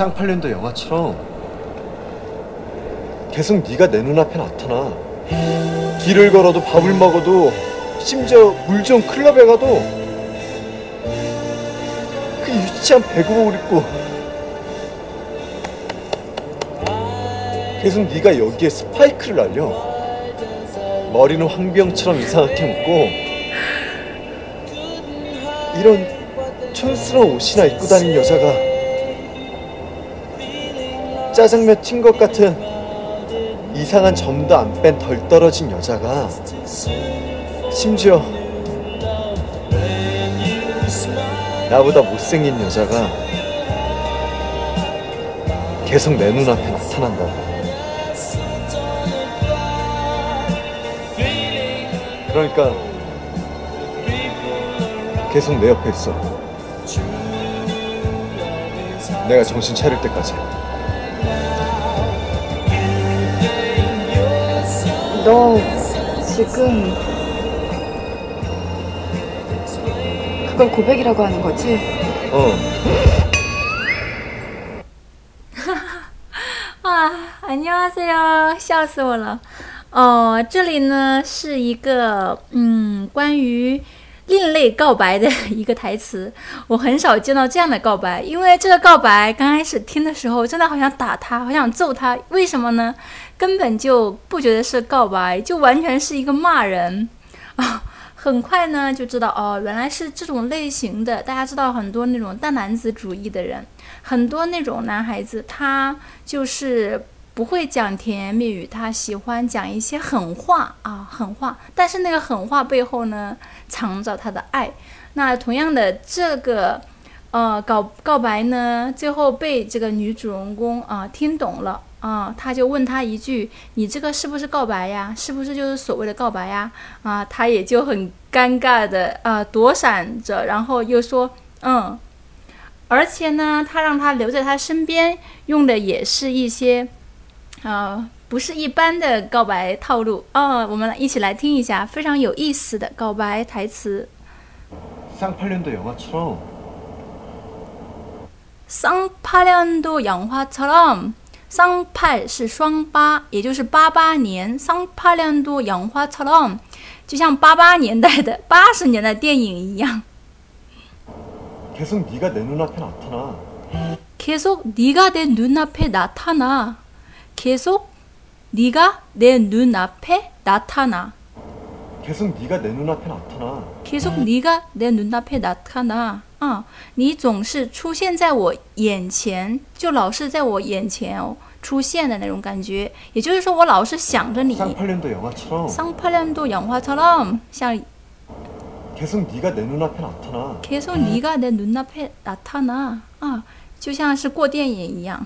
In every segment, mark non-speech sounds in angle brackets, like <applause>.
쌍팔년도 영화처럼. 계속 네가 내 눈앞에 나타나. 길을 걸어도 밥을 먹어도 심지어 물 좋은 클럽에 가도. 그 유치한 배구복을 입고. 계속 네가 여기에 스파이크를 날려. 머리는 황병처럼 이상하게 묶고. 이런 촌스러운 옷이나 입고 다니는 여자가 짜장면 튄 것 같은 이상한 점도 안 뺀 덜 떨어진 여자가 심지어 나보다 못생긴 여자가 계속 내 눈앞에 나타난다고. 그러니까 계속 내 옆에 있어. 내가 정신 차릴 때까지. 너 지금 그걸 고백이라고 하는 거지? <laughs> 어. 啊，안녕하세요，笑死我了。哦，这里呢是一个嗯关于 另类告白的一个台词，我很少见到这样的告白，因为这个告白刚开始听的时候，真的好想打他，好想揍他。为什么呢？根本就不觉得是告白，就完全是一个骂人啊。<laughs> 很快呢就知道哦，原来是这种类型的。大家知道很多那种大男子主义的人，很多那种男孩子，他就是不会讲甜言蜜语，他喜欢讲一些狠话啊，狠话。但是那个狠话背后呢，藏着他的爱。那同样的，这个呃告告白呢，最后被这个女主人公啊听懂了。啊，他就问他一句：“你这个是不是告白呀？是不是就是所谓的告白呀？”啊，他也就很尴尬的啊躲闪着，然后又说：“嗯。”而且呢，他让他留在他身边，用的也是一些啊不是一般的告白套路哦。我们一起来听一下非常有意思的告白台词。 쌍팔년도 영화처럼 쌍파년도 영화처럼 쌍팔 是双八，也就是八八年。쌍파년도 영화처럼 就像八八年代的八十年代电影一样。 계속 네가 내 눈앞에 나타나. 계속 네가 내 눈앞에 나타나. 계속 네가 내 눈앞에 나타나. 계속 네가 내 눈앞에 나타나. 계속 네가 내 눈앞에 나타나. 啊，你总是出现在我眼前，就老是在我眼前哦出现的那种感觉。也就是说，我老是想着你。 쌍팔년도 영화처럼 쌍팔년도 영화처럼 像 계속 네가 내 눈앞에 나타나. 계속 네가 내 눈앞에 나타나. 啊，就像是过电影一样。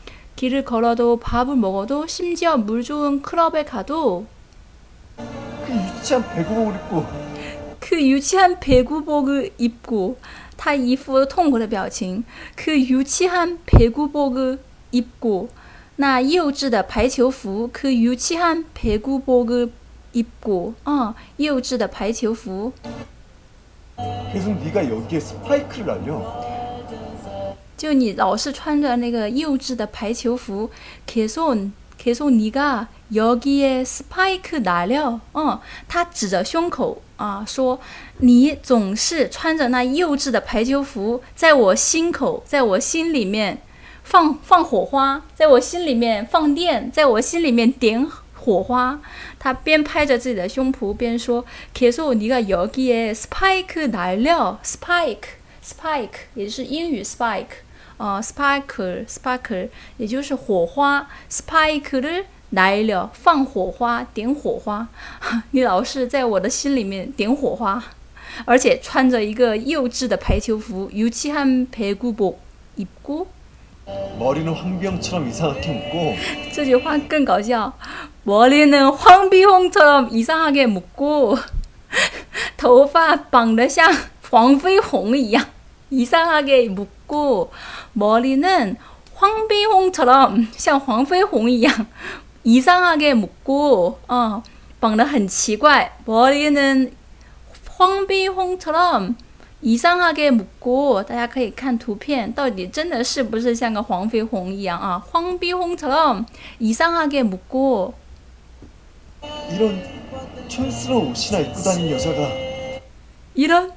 길을 걸어도 밥을 먹어도 심지어 물 좋은 클럽에 가도 그 유치한 배구복을 입고 그 유치한 배구복을 입고 他一副痛苦的表情。그 유치한 배구복을 입고 那幼稚的排球服。그 유치한 배구복을 입고 啊、幼稚的排球服。 계속 네가 여기에 스파이크를 날려 就你老是穿着那个幼稚的排球服，계속 계속 네가 여기에 스파이크 날려， 嗯，他指着胸口啊说，你总是穿着那幼稚的排球服，在我心口，在我心里面放放火花，在我心里面放电，在我心里面点 火花。他边拍着自己的胸脯边说：“계속네가여기에 spike 날려 spike spike，也就是英语 spike， 呃，sparkle sparkle，也就是火花 spike 来了，放火花，点火花。<laughs> 你老是在我的心里面点火花，而且穿着一个幼稚的排球服，유치한배구복입고。 머리는황비형처럼이상하게묶고 <laughs> 这句话更搞笑，머리는황비홍처럼이상하게묶고<laughs> 头发绑得像黄飞鸿一样， 이상하게묶고머리는황비홍처럼<laughs> 像黄飞鸿一样。이상하게묶고啊，绑得很奇怪。머리는황비홍처럼이상하게묶고大家可以看图片，到底真的是不是像个黄飞鸿一样啊？황비홍처럼이상하게묶고 이런 촌스러운 옷이나 입고 다니는 여자가 이런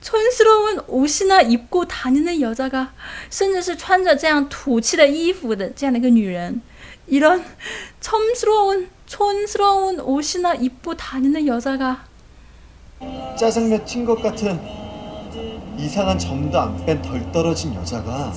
촌스러운 옷이나 입고 다니는 여자가，甚至是穿着这样土气的衣服的这样的一个女人。 이런 첨스러운 촌스러운 옷이나 입고 다니는 여자가 짜장면 튄 것 같은 이상한 점도 안 뺀 덜 떨어진 여자가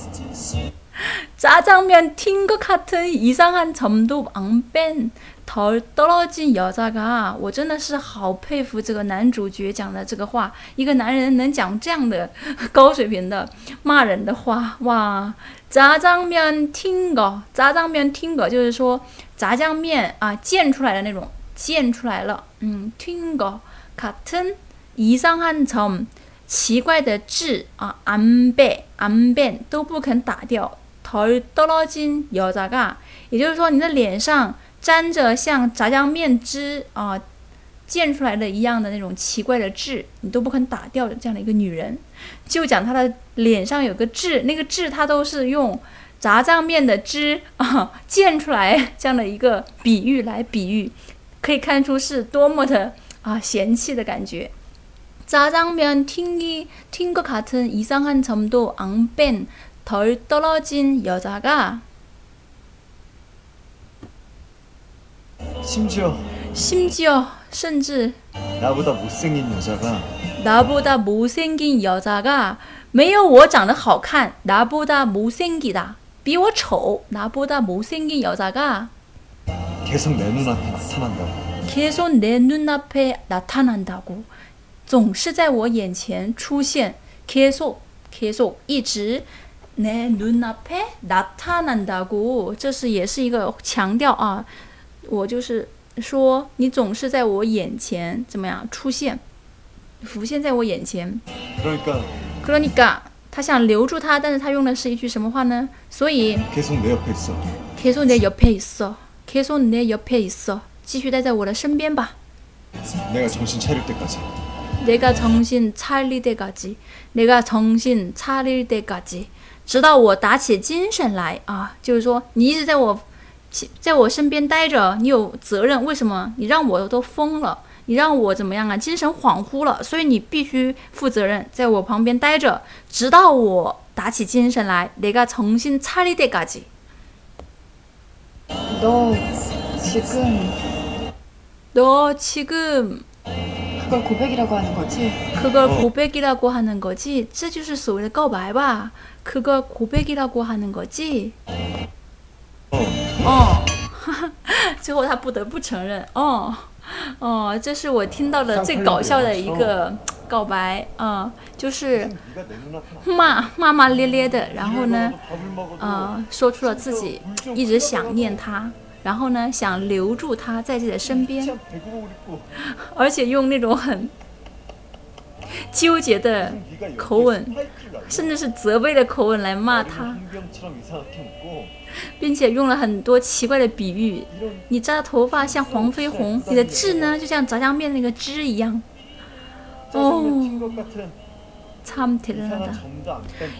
짜장면 튄 것 같은 이상한 점도 안 뺀 덜 떨어진 여자가 我真的是好佩服这个男主角讲的这个话，一个男人能讲这样的<laughs> 高水平的骂人的话，哇！炸酱面听个，炸酱面听个，就是说炸酱面啊，溅出来的那种，溅出来了。嗯，听个，같은以上汉점奇怪的痣啊，안 배， 안 배， 都不肯打掉。 덜떨어진여자 가， 也就是说你的脸上沾着像炸酱面汁啊。溅出来的一样的那种奇怪的痣，你都不肯打掉的这样的一个女人，就讲她的脸上有个痣，那个痣她都是用炸酱面的汁啊溅出来这样的一个比喻来比喻，可以看出是多么的啊嫌弃的感觉。炸酱面听이튕것같은이상한점도안뺀 덜떨어진여자 가， 심지어 심지어甚至 나보다 못생긴 여자가 나보다 못생긴 여자가 没有我长得好看 나보다 못생기다 比我丑 나보다 못생긴 여자가 계속 내 눈앞에 나타난다고 계속 내 눈앞에 나타난다고 总是在我眼前出现 계속 계속 一直 내 눈앞에 나타난다고 这是也是一个强调啊我就是说你总是在我眼前怎么样出现，浮现在我眼前。그러니까그러니까他想留住他，但是他用的是一句什么话呢？所以계속내옆에있어계속내옆에있어계속내옆에있어继续待在我的身边吧。내가정신차릴때까지내가정신차릴때까지내가정신차릴때까지 直到我打起精神来啊！就是说，你一直在我。在我身边待着，你有责任。为什么？你让我都疯了，你让我怎么样啊？精神恍惚了，所以你必须负责任，在我旁边待着，直到我打起精神来。내가정신차릴때까 지。 너지금너지금 그걸고백이라고하는거지그걸고백이라고하는거지这就是所谓的告白吧？그걸고백이라고하는거지哦，<laughs> 最后他不得不承认，哦，哦，这是我听到的最搞笑的一个告白，啊，就是骂骂骂咧咧的，然后呢，呃，说出了自己一直想念他， 然后呢，想留住他在自己的身边，<laughs> 而且用那种很纠结的口吻，甚至是责备的口吻来骂他。并且用了很多奇怪的比喻，你扎的头发像黄飞鸿，你的痣呢就像炸酱面那个汁一样。哦，참铁人的，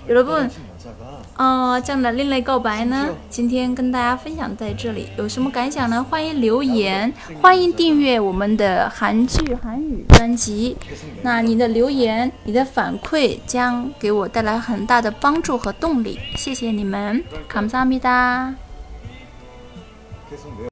有了不？哦，这样的另类告白呢，今天跟大家分享在这里，有什么感想呢？欢迎留言，欢迎订阅我们的韩剧韩语专辑。那你的留言，你的反馈将给我带来很大的帮助和动力，谢谢你们，감사합니다。